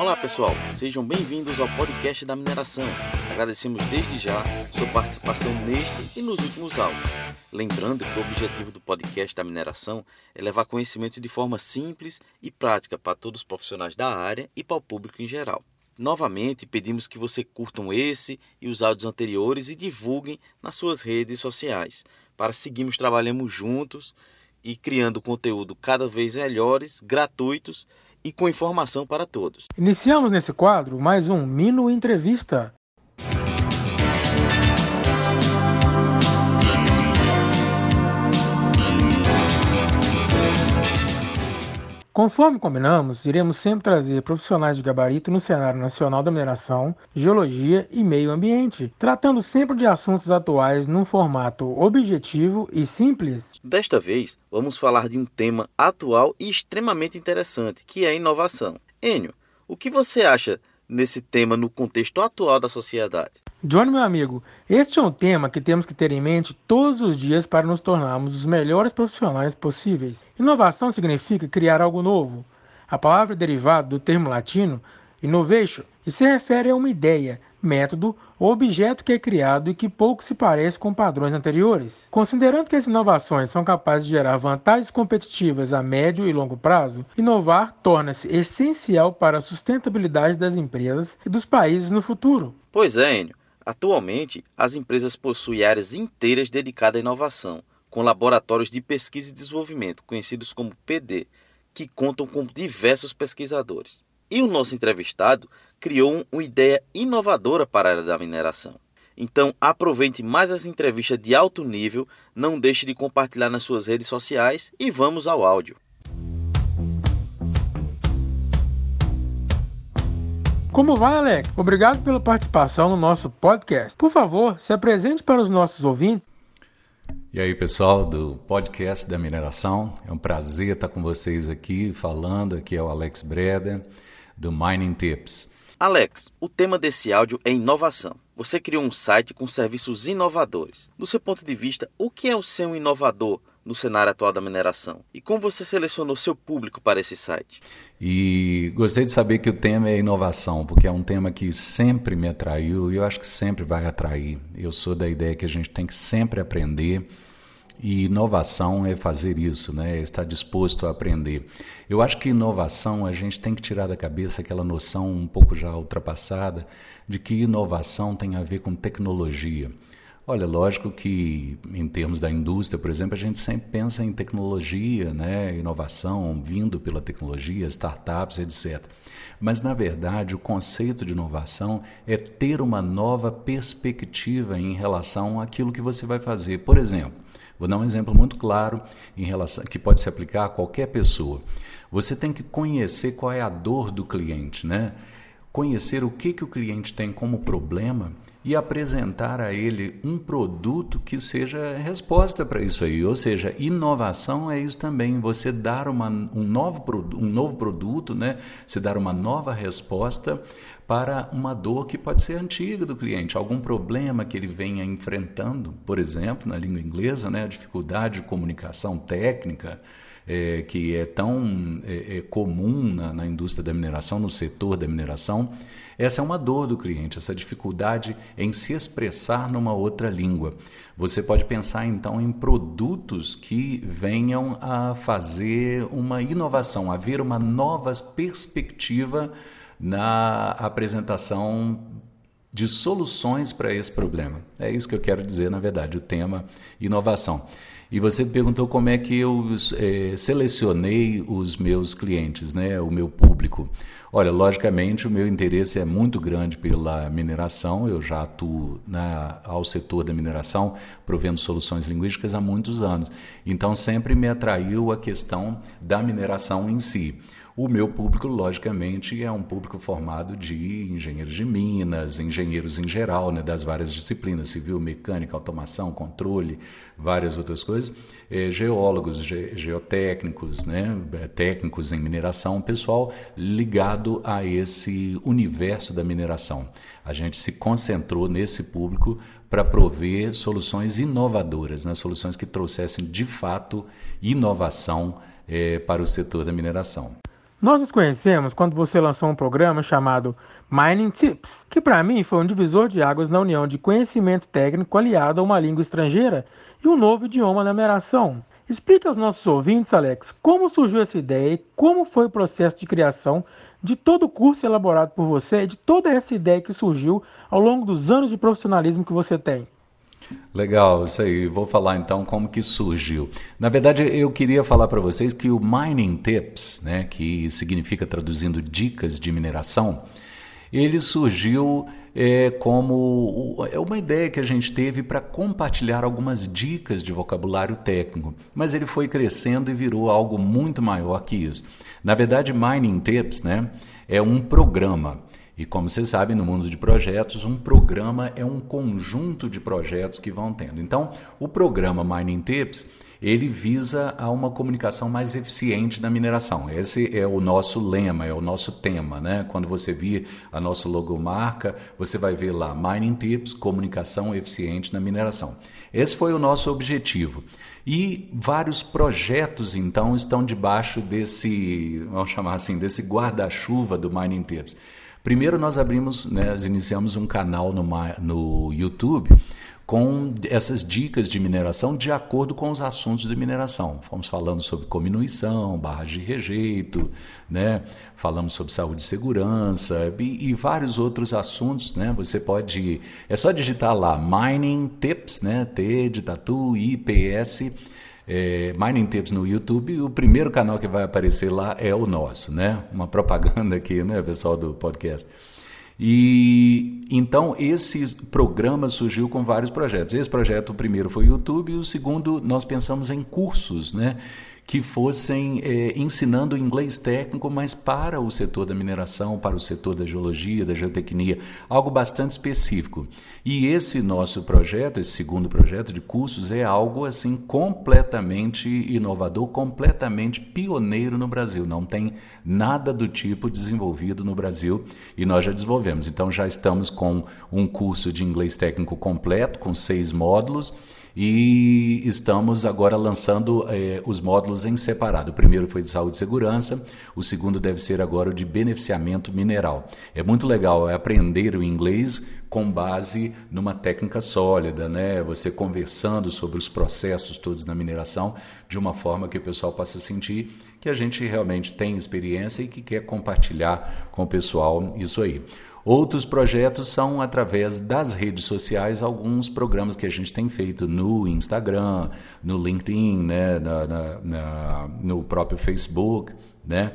Olá pessoal, sejam bem-vindos ao podcast da mineração. Agradecemos desde já sua participação neste e nos últimos áudios. Lembrando que o objetivo do podcast da mineração é levar conhecimento de forma simples e prática para todos os profissionais da área e para o público em geral. Novamente, pedimos que você curtam esse e os áudios anteriores e divulguem nas suas redes sociais, para seguirmos trabalhando juntos e criando conteúdo cada vez melhores, gratuitos e com informação para todos. Iniciamos nesse quadro mais um Mino Entrevista. Conforme combinamos, iremos sempre trazer profissionais de gabarito no cenário nacional da mineração, geologia e meio ambiente, tratando sempre de assuntos atuais num formato objetivo e simples. Desta vez, vamos falar de um tema atual e extremamente interessante, que é a inovação. Enio, o que você acha nesse tema no contexto atual da sociedade? Johnny, meu amigo, este é um tema que temos que ter em mente todos os dias para nos tornarmos os melhores profissionais possíveis. Inovação significa criar algo novo. A palavra é derivada do termo latino innovation e se refere a uma ideia, método objeto que é criado e que pouco se parece com padrões anteriores. Considerando que as inovações são capazes de gerar vantagens competitivas a médio e longo prazo, inovar torna-se essencial para a sustentabilidade das empresas e dos países no futuro. Pois é, Enio. Atualmente, as empresas possuem áreas inteiras dedicadas à inovação, com laboratórios de pesquisa e desenvolvimento, conhecidos como PD, que contam com diversos pesquisadores. E o nosso entrevistado criou uma ideia inovadora para a área da mineração. Então, aproveite mais essa entrevista de alto nível, não deixe de compartilhar nas suas redes sociais e vamos ao áudio. Como vai, Alex? Obrigado pela participação no nosso podcast. Por favor, se apresente para os nossos ouvintes. E aí, pessoal do podcast da mineração, é um prazer estar com vocês aqui falando. Aqui é o Alex Breda, do Mining Tips. Alex, o tema desse áudio é inovação. Você criou um site com serviços inovadores. Do seu ponto de vista, o que é o ser um inovador no cenário atual da mineração? E como você selecionou seu público para esse site? E gostei de saber que o tema é inovação, porque é um tema que sempre me atraiu e eu acho que sempre vai atrair. Eu sou da ideia que a gente tem que sempre aprender e inovação é fazer isso, né? É estar disposto a aprender. Eu acho que inovação a gente tem que tirar da cabeça aquela noção um pouco já ultrapassada de que inovação tem a ver com tecnologia. Olha, lógico que em termos da indústria, por exemplo, a gente sempre pensa em tecnologia, né? inovação vindo pela tecnologia, startups, etc. Mas, na verdade, o conceito de inovação é ter uma nova perspectiva em relação àquilo que você vai fazer. Por exemplo, Vou dar um exemplo muito claro em relação que pode se aplicar a qualquer pessoa. Você tem que conhecer qual é a dor do cliente, né? Conhecer o que, que o cliente tem como problema e apresentar a ele um produto que seja resposta para isso aí. Ou seja, inovação é isso também, você dar uma, um, novo, um novo produto, né? você dar uma nova resposta para uma dor que pode ser antiga do cliente, algum problema que ele venha enfrentando, por exemplo, na língua inglesa, né, a dificuldade de comunicação técnica, é, que é tão é, é comum na, na indústria da mineração, no setor da mineração. Essa é uma dor do cliente, essa dificuldade em se expressar numa outra língua. Você pode pensar então em produtos que venham a fazer uma inovação, a ver uma nova perspectiva na apresentação de soluções para esse problema. É isso que eu quero dizer, na verdade, o tema inovação. E você perguntou como é que eu é, selecionei os meus clientes, né, o meu público. Olha, logicamente o meu interesse é muito grande pela mineração, eu já atuo na, ao setor da mineração, provendo soluções linguísticas há muitos anos. Então sempre me atraiu a questão da mineração em si. O meu público, logicamente, é um público formado de engenheiros de minas, engenheiros em geral, né, das várias disciplinas, civil, mecânica, automação, controle, várias outras coisas, é, geólogos, ge geotécnicos, né, é, técnicos em mineração, pessoal ligado a esse universo da mineração. A gente se concentrou nesse público para prover soluções inovadoras, né, soluções que trouxessem de fato inovação é, para o setor da mineração. Nós nos conhecemos quando você lançou um programa chamado Mining Tips, que para mim foi um divisor de águas na união de conhecimento técnico aliado a uma língua estrangeira e um novo idioma na mineração. Explique aos nossos ouvintes, Alex, como surgiu essa ideia e como foi o processo de criação de todo o curso elaborado por você e de toda essa ideia que surgiu ao longo dos anos de profissionalismo que você tem. Legal, isso aí. Vou falar então como que surgiu. Na verdade, eu queria falar para vocês que o Mining Tips, né, que significa traduzindo dicas de mineração, ele surgiu é, como é uma ideia que a gente teve para compartilhar algumas dicas de vocabulário técnico, mas ele foi crescendo e virou algo muito maior que isso. Na verdade, Mining Tips né, é um programa. E como você sabe, no mundo de projetos, um programa é um conjunto de projetos que vão tendo. Então, o programa Mining Tips, ele visa a uma comunicação mais eficiente na mineração. Esse é o nosso lema, é o nosso tema, né? Quando você vir a nossa logomarca, você vai ver lá Mining Tips, comunicação eficiente na mineração. Esse foi o nosso objetivo. E vários projetos, então, estão debaixo desse, vamos chamar assim, desse guarda-chuva do Mining Tips. Primeiro nós abrimos, né, nós iniciamos um canal no, no YouTube com essas dicas de mineração de acordo com os assuntos de mineração. Fomos falando sobre cominuição, barras de rejeito, né? falamos sobre saúde e segurança e, e, vários outros assuntos. Né? Você pode. É só digitar lá Mining Tips, né? T de tatu, IPS é, Mining Tips no YouTube, o primeiro canal que vai aparecer lá é o nosso, né? Uma propaganda aqui, né, pessoal do podcast. E então esse programa surgiu com vários projetos. Esse projeto, o primeiro foi o YouTube, e o segundo nós pensamos em cursos, né? Que fossem é, ensinando inglês técnico, mas para o setor da mineração, para o setor da geologia, da geotecnia, algo bastante específico. E esse nosso projeto, esse segundo projeto de cursos, é algo assim completamente inovador, completamente pioneiro no Brasil. Não tem nada do tipo desenvolvido no Brasil e nós já desenvolvemos. Então já estamos com um curso de inglês técnico completo, com seis módulos e estamos agora lançando eh, os módulos em separado. O primeiro foi de saúde e segurança, o segundo deve ser agora o de beneficiamento mineral. É muito legal é aprender o inglês com base numa técnica sólida, né? Você conversando sobre os processos todos na mineração de uma forma que o pessoal possa sentir que a gente realmente tem experiência e que quer compartilhar com o pessoal isso aí. Outros projetos são através das redes sociais, alguns programas que a gente tem feito no Instagram, no LinkedIn, né, na, na, na, no próprio Facebook, né?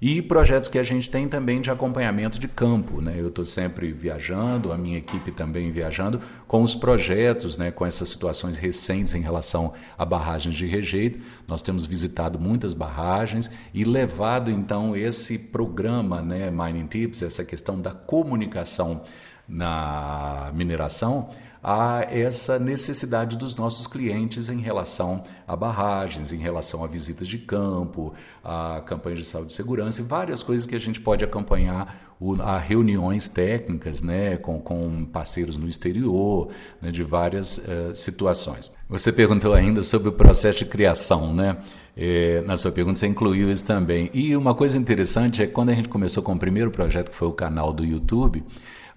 E projetos que a gente tem também de acompanhamento de campo. Né? Eu estou sempre viajando, a minha equipe também viajando, com os projetos, né? com essas situações recentes em relação a barragens de rejeito. Nós temos visitado muitas barragens e levado então esse programa, né, Mining Tips, essa questão da comunicação na mineração a essa necessidade dos nossos clientes em relação a barragens, em relação a visitas de campo, a campanhas de saúde e segurança e várias coisas que a gente pode acompanhar a reuniões técnicas né, com, com parceiros no exterior, né, de várias uh, situações. Você perguntou ainda sobre o processo de criação, né? É, na sua pergunta, você incluiu isso também. E uma coisa interessante é que quando a gente começou com o primeiro projeto, que foi o canal do YouTube,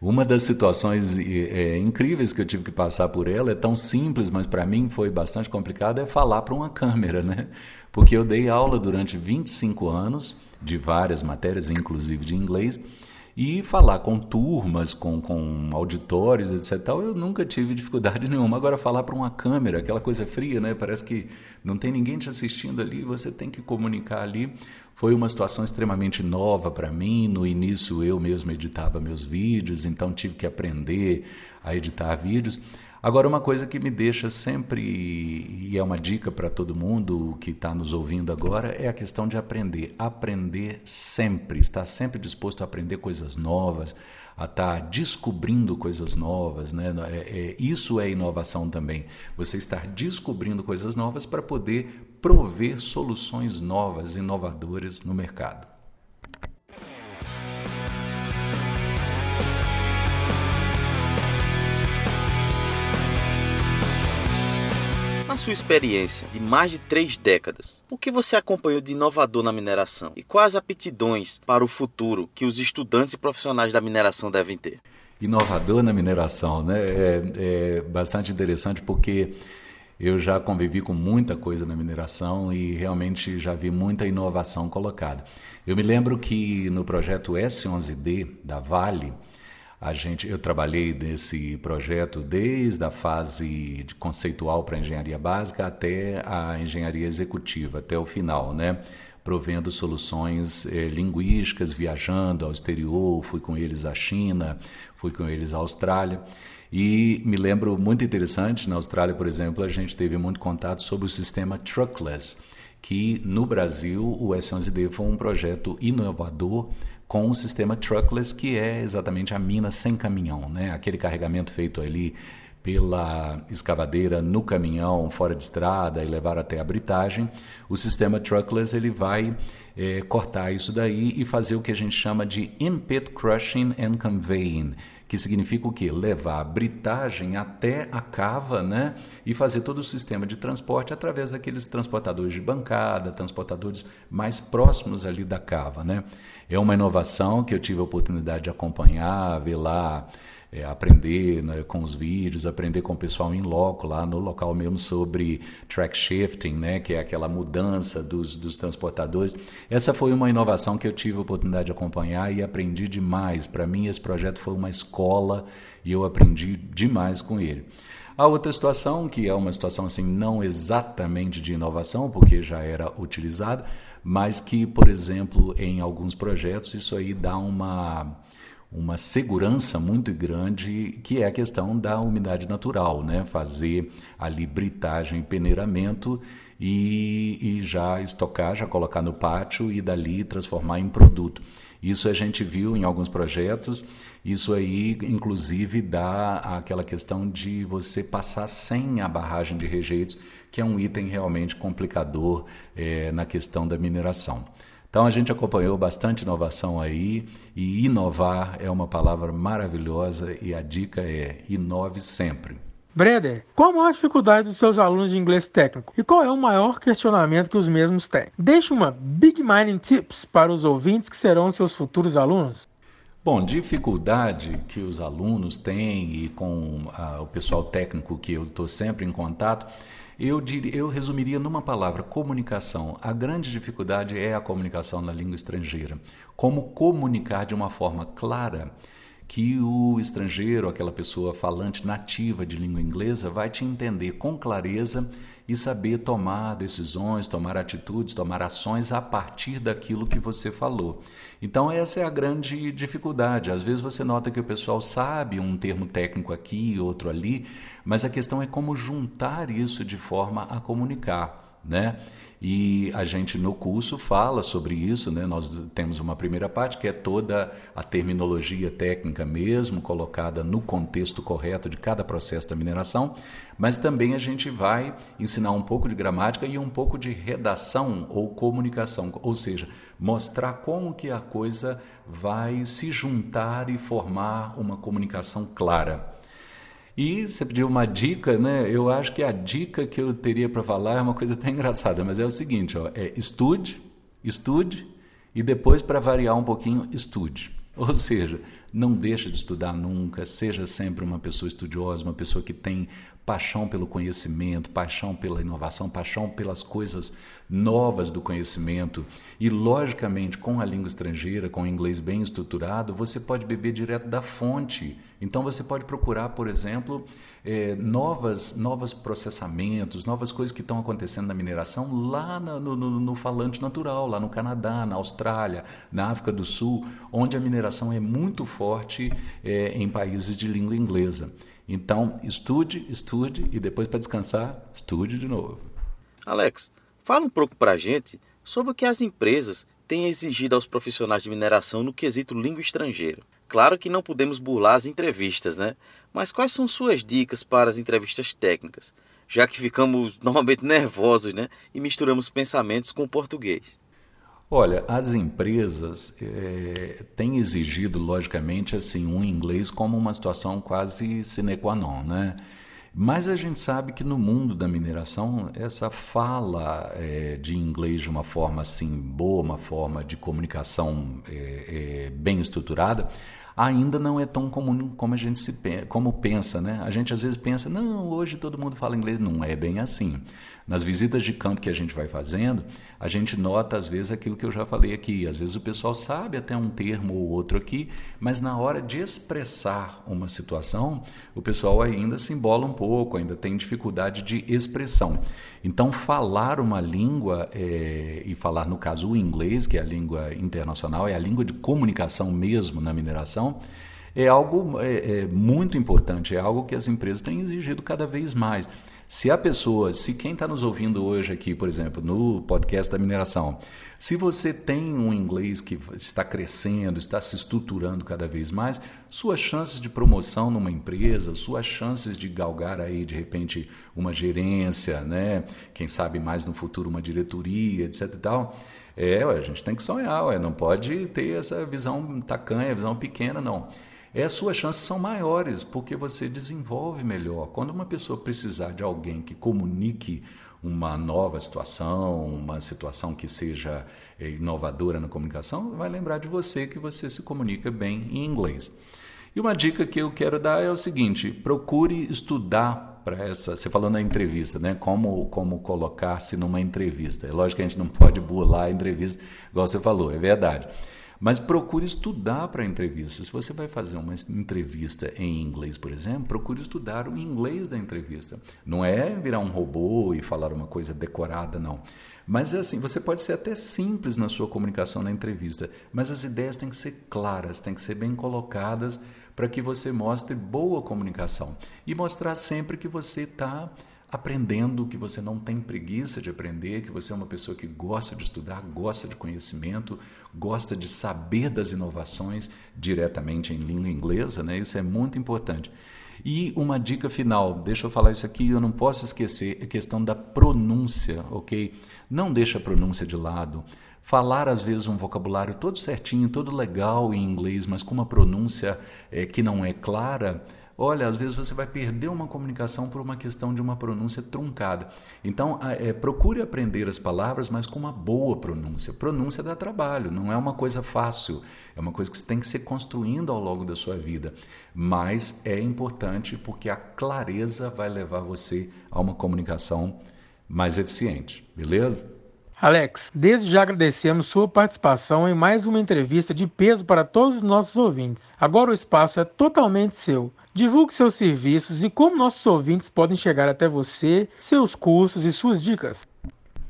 uma das situações é, incríveis que eu tive que passar por ela, é tão simples, mas para mim foi bastante complicado, é falar para uma câmera, né? Porque eu dei aula durante 25 anos de várias matérias, inclusive de inglês, e falar com turmas, com, com auditórios, etc. Tal, eu nunca tive dificuldade nenhuma. Agora, falar para uma câmera, aquela coisa fria, né? Parece que não tem ninguém te assistindo ali, você tem que comunicar ali. Foi uma situação extremamente nova para mim. No início eu mesmo editava meus vídeos, então tive que aprender a editar vídeos. Agora, uma coisa que me deixa sempre, e é uma dica para todo mundo que está nos ouvindo agora, é a questão de aprender. Aprender sempre, estar sempre disposto a aprender coisas novas, a estar tá descobrindo coisas novas. Né? É, é, isso é inovação também. Você estar descobrindo coisas novas para poder prover soluções novas, inovadoras no mercado. sua sua experiência de mais de três décadas, o que você acompanhou de inovador na mineração e quais aptidões para o futuro que os estudantes e profissionais da mineração devem ter? Inovador na mineração, né? É, é bastante interessante porque eu já convivi com muita coisa na mineração e realmente já vi muita inovação colocada. Eu me lembro que no projeto S11D da Vale, a gente, eu trabalhei nesse projeto desde a fase conceitual para engenharia básica até a engenharia executiva, até o final, né? Provendo soluções eh, linguísticas, viajando ao exterior, fui com eles à China, fui com eles à Austrália. E me lembro muito interessante, na Austrália, por exemplo, a gente teve muito contato sobre o sistema truckless, que no Brasil o S11D foi um projeto inovador com o sistema truckless, que é exatamente a mina sem caminhão, né? aquele carregamento feito ali pela escavadeira no caminhão fora de estrada e levar até a britagem, o sistema truckless ele vai é, cortar isso daí e fazer o que a gente chama de in-pit crushing and conveying, que significa o quê? Levar a britagem até a cava, né? E fazer todo o sistema de transporte através daqueles transportadores de bancada, transportadores mais próximos ali da cava, né? É uma inovação que eu tive a oportunidade de acompanhar, ver lá é, aprender né, com os vídeos, aprender com o pessoal em loco, lá no local mesmo, sobre track shifting, né, que é aquela mudança dos, dos transportadores. Essa foi uma inovação que eu tive a oportunidade de acompanhar e aprendi demais. Para mim, esse projeto foi uma escola e eu aprendi demais com ele. A outra situação, que é uma situação assim não exatamente de inovação, porque já era utilizada, mas que, por exemplo, em alguns projetos isso aí dá uma uma segurança muito grande, que é a questão da umidade natural, né? fazer ali britagem peneiramento e, e já estocar, já colocar no pátio e dali transformar em produto. Isso a gente viu em alguns projetos, isso aí inclusive dá aquela questão de você passar sem a barragem de rejeitos, que é um item realmente complicador é, na questão da mineração. Então a gente acompanhou bastante inovação aí e inovar é uma palavra maravilhosa e a dica é inove sempre. Breder, qual a maior dificuldade dos seus alunos de inglês técnico e qual é o maior questionamento que os mesmos têm? Deixe uma Big Mining Tips para os ouvintes que serão seus futuros alunos. Bom, dificuldade que os alunos têm e com ah, o pessoal técnico que eu estou sempre em contato eu, diria, eu resumiria numa palavra: comunicação. A grande dificuldade é a comunicação na língua estrangeira. Como comunicar de uma forma clara que o estrangeiro, aquela pessoa falante nativa de língua inglesa, vai te entender com clareza e saber tomar decisões, tomar atitudes, tomar ações a partir daquilo que você falou. Então, essa é a grande dificuldade. Às vezes você nota que o pessoal sabe um termo técnico aqui, outro ali, mas a questão é como juntar isso de forma a comunicar, né? E a gente no curso fala sobre isso, né? Nós temos uma primeira parte que é toda a terminologia técnica mesmo, colocada no contexto correto de cada processo da mineração, mas também a gente vai ensinar um pouco de gramática e um pouco de redação ou comunicação, ou seja, mostrar como que a coisa vai se juntar e formar uma comunicação clara. E você pediu uma dica, né? Eu acho que a dica que eu teria para falar é uma coisa até engraçada, mas é o seguinte, ó, é estude, estude e depois para variar um pouquinho, estude. Ou seja, não deixe de estudar nunca, seja sempre uma pessoa estudiosa, uma pessoa que tem paixão pelo conhecimento, paixão pela inovação, paixão pelas coisas novas do conhecimento. E, logicamente, com a língua estrangeira, com o inglês bem estruturado, você pode beber direto da fonte. Então, você pode procurar, por exemplo, é, novas, novos processamentos, novas coisas que estão acontecendo na mineração lá no, no, no falante natural, lá no Canadá, na Austrália, na África do Sul, onde a mineração é muito forte é, em países de língua inglesa. Então, estude, estude e depois para descansar, estude de novo. Alex, fala um pouco para a gente sobre o que as empresas têm exigido aos profissionais de mineração no quesito língua estrangeira. Claro que não podemos burlar as entrevistas, né? Mas quais são suas dicas para as entrevistas técnicas? Já que ficamos normalmente nervosos, né? E misturamos pensamentos com o português. Olha, as empresas é, têm exigido, logicamente, assim, um inglês como uma situação quase sine qua non, né? Mas a gente sabe que no mundo da mineração, essa fala é, de inglês de uma forma assim boa, uma forma de comunicação é, bem estruturada, ainda não é tão comum como a gente se como pensa, né? A gente às vezes pensa, não, hoje todo mundo fala inglês, não é bem assim. Nas visitas de campo que a gente vai fazendo, a gente nota às vezes aquilo que eu já falei aqui. Às vezes o pessoal sabe até um termo ou outro aqui, mas na hora de expressar uma situação, o pessoal ainda se embola um pouco, ainda tem dificuldade de expressão. Então, falar uma língua, é, e falar no caso o inglês, que é a língua internacional, é a língua de comunicação mesmo na mineração, é algo é, é muito importante, é algo que as empresas têm exigido cada vez mais. Se a pessoa, se quem está nos ouvindo hoje aqui, por exemplo, no podcast da mineração, se você tem um inglês que está crescendo, está se estruturando cada vez mais, suas chances de promoção numa empresa, suas chances de galgar aí de repente uma gerência, né? Quem sabe mais no futuro uma diretoria, etc e tal. É, a gente tem que sonhar, ué, não pode ter essa visão tacanha, visão pequena, não é, as suas chances são maiores, porque você desenvolve melhor. Quando uma pessoa precisar de alguém que comunique uma nova situação, uma situação que seja é, inovadora na comunicação, vai lembrar de você que você se comunica bem em inglês. E uma dica que eu quero dar é o seguinte: procure estudar para essa. Você falando na entrevista, né? Como, como colocar-se numa entrevista. É lógico que a gente não pode burlar a entrevista, igual você falou, é verdade. Mas procure estudar para a entrevista. Se você vai fazer uma entrevista em inglês, por exemplo, procure estudar o inglês da entrevista. Não é virar um robô e falar uma coisa decorada, não. Mas é assim, você pode ser até simples na sua comunicação na entrevista, mas as ideias têm que ser claras, têm que ser bem colocadas para que você mostre boa comunicação e mostrar sempre que você está aprendendo, que você não tem preguiça de aprender, que você é uma pessoa que gosta de estudar, gosta de conhecimento, gosta de saber das inovações diretamente em língua inglesa, né? Isso é muito importante. E uma dica final, deixa eu falar isso aqui, eu não posso esquecer, a questão da pronúncia, ok? Não deixa a pronúncia de lado. Falar, às vezes, um vocabulário todo certinho, todo legal em inglês, mas com uma pronúncia é, que não é clara, Olha, às vezes você vai perder uma comunicação por uma questão de uma pronúncia truncada. Então, é, procure aprender as palavras, mas com uma boa pronúncia. Pronúncia dá trabalho, não é uma coisa fácil. É uma coisa que você tem que ser construindo ao longo da sua vida. Mas é importante porque a clareza vai levar você a uma comunicação mais eficiente. Beleza? Alex, desde já agradecemos sua participação em mais uma entrevista de peso para todos os nossos ouvintes. Agora o espaço é totalmente seu. Divulgue seus serviços e como nossos ouvintes podem chegar até você, seus cursos e suas dicas.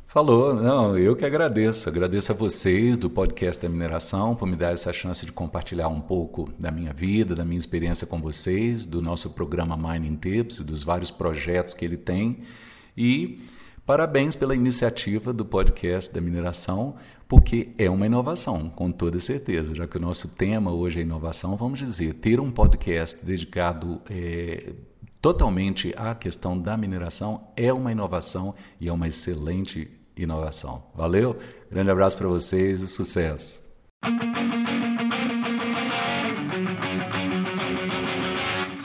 Falou, não, eu que agradeço. Agradeço a vocês do podcast da mineração por me dar essa chance de compartilhar um pouco da minha vida, da minha experiência com vocês, do nosso programa Mining Tips, dos vários projetos que ele tem. E Parabéns pela iniciativa do podcast da mineração, porque é uma inovação, com toda certeza. Já que o nosso tema hoje é inovação, vamos dizer, ter um podcast dedicado é, totalmente à questão da mineração é uma inovação e é uma excelente inovação. Valeu? Grande abraço para vocês e sucesso!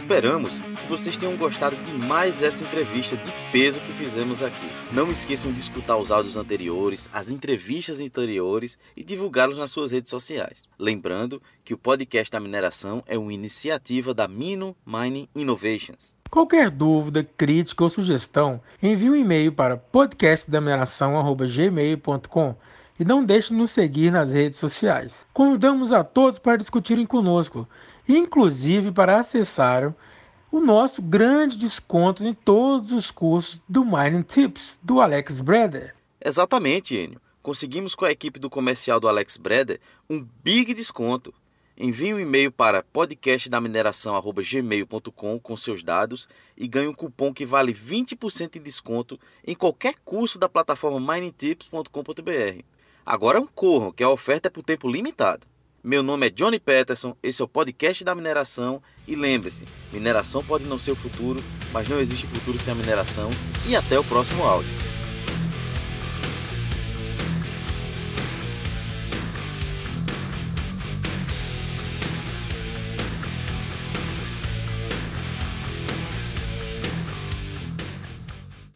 Esperamos que vocês tenham gostado de mais essa entrevista de peso que fizemos aqui. Não esqueçam de escutar os áudios anteriores, as entrevistas anteriores e divulgá-los nas suas redes sociais. Lembrando que o podcast da mineração é uma iniciativa da Mino Mining Innovations. Qualquer dúvida, crítica ou sugestão, envie um e-mail para podcastdamineração.gmail.com e não deixe de nos seguir nas redes sociais. Convidamos a todos para discutirem conosco inclusive para acessar o nosso grande desconto em todos os cursos do Mining Tips do Alex Breder. Exatamente, Enio. Conseguimos com a equipe do comercial do Alex Breder um big desconto. Envie um e-mail para podcastdamineração.gmail.com com seus dados e ganhe um cupom que vale 20% de desconto em qualquer curso da plataforma miningtips.com.br. Agora corram, que a oferta é por tempo limitado. Meu nome é Johnny Peterson, esse é o podcast da mineração e lembre-se, mineração pode não ser o futuro, mas não existe futuro sem a mineração e até o próximo áudio.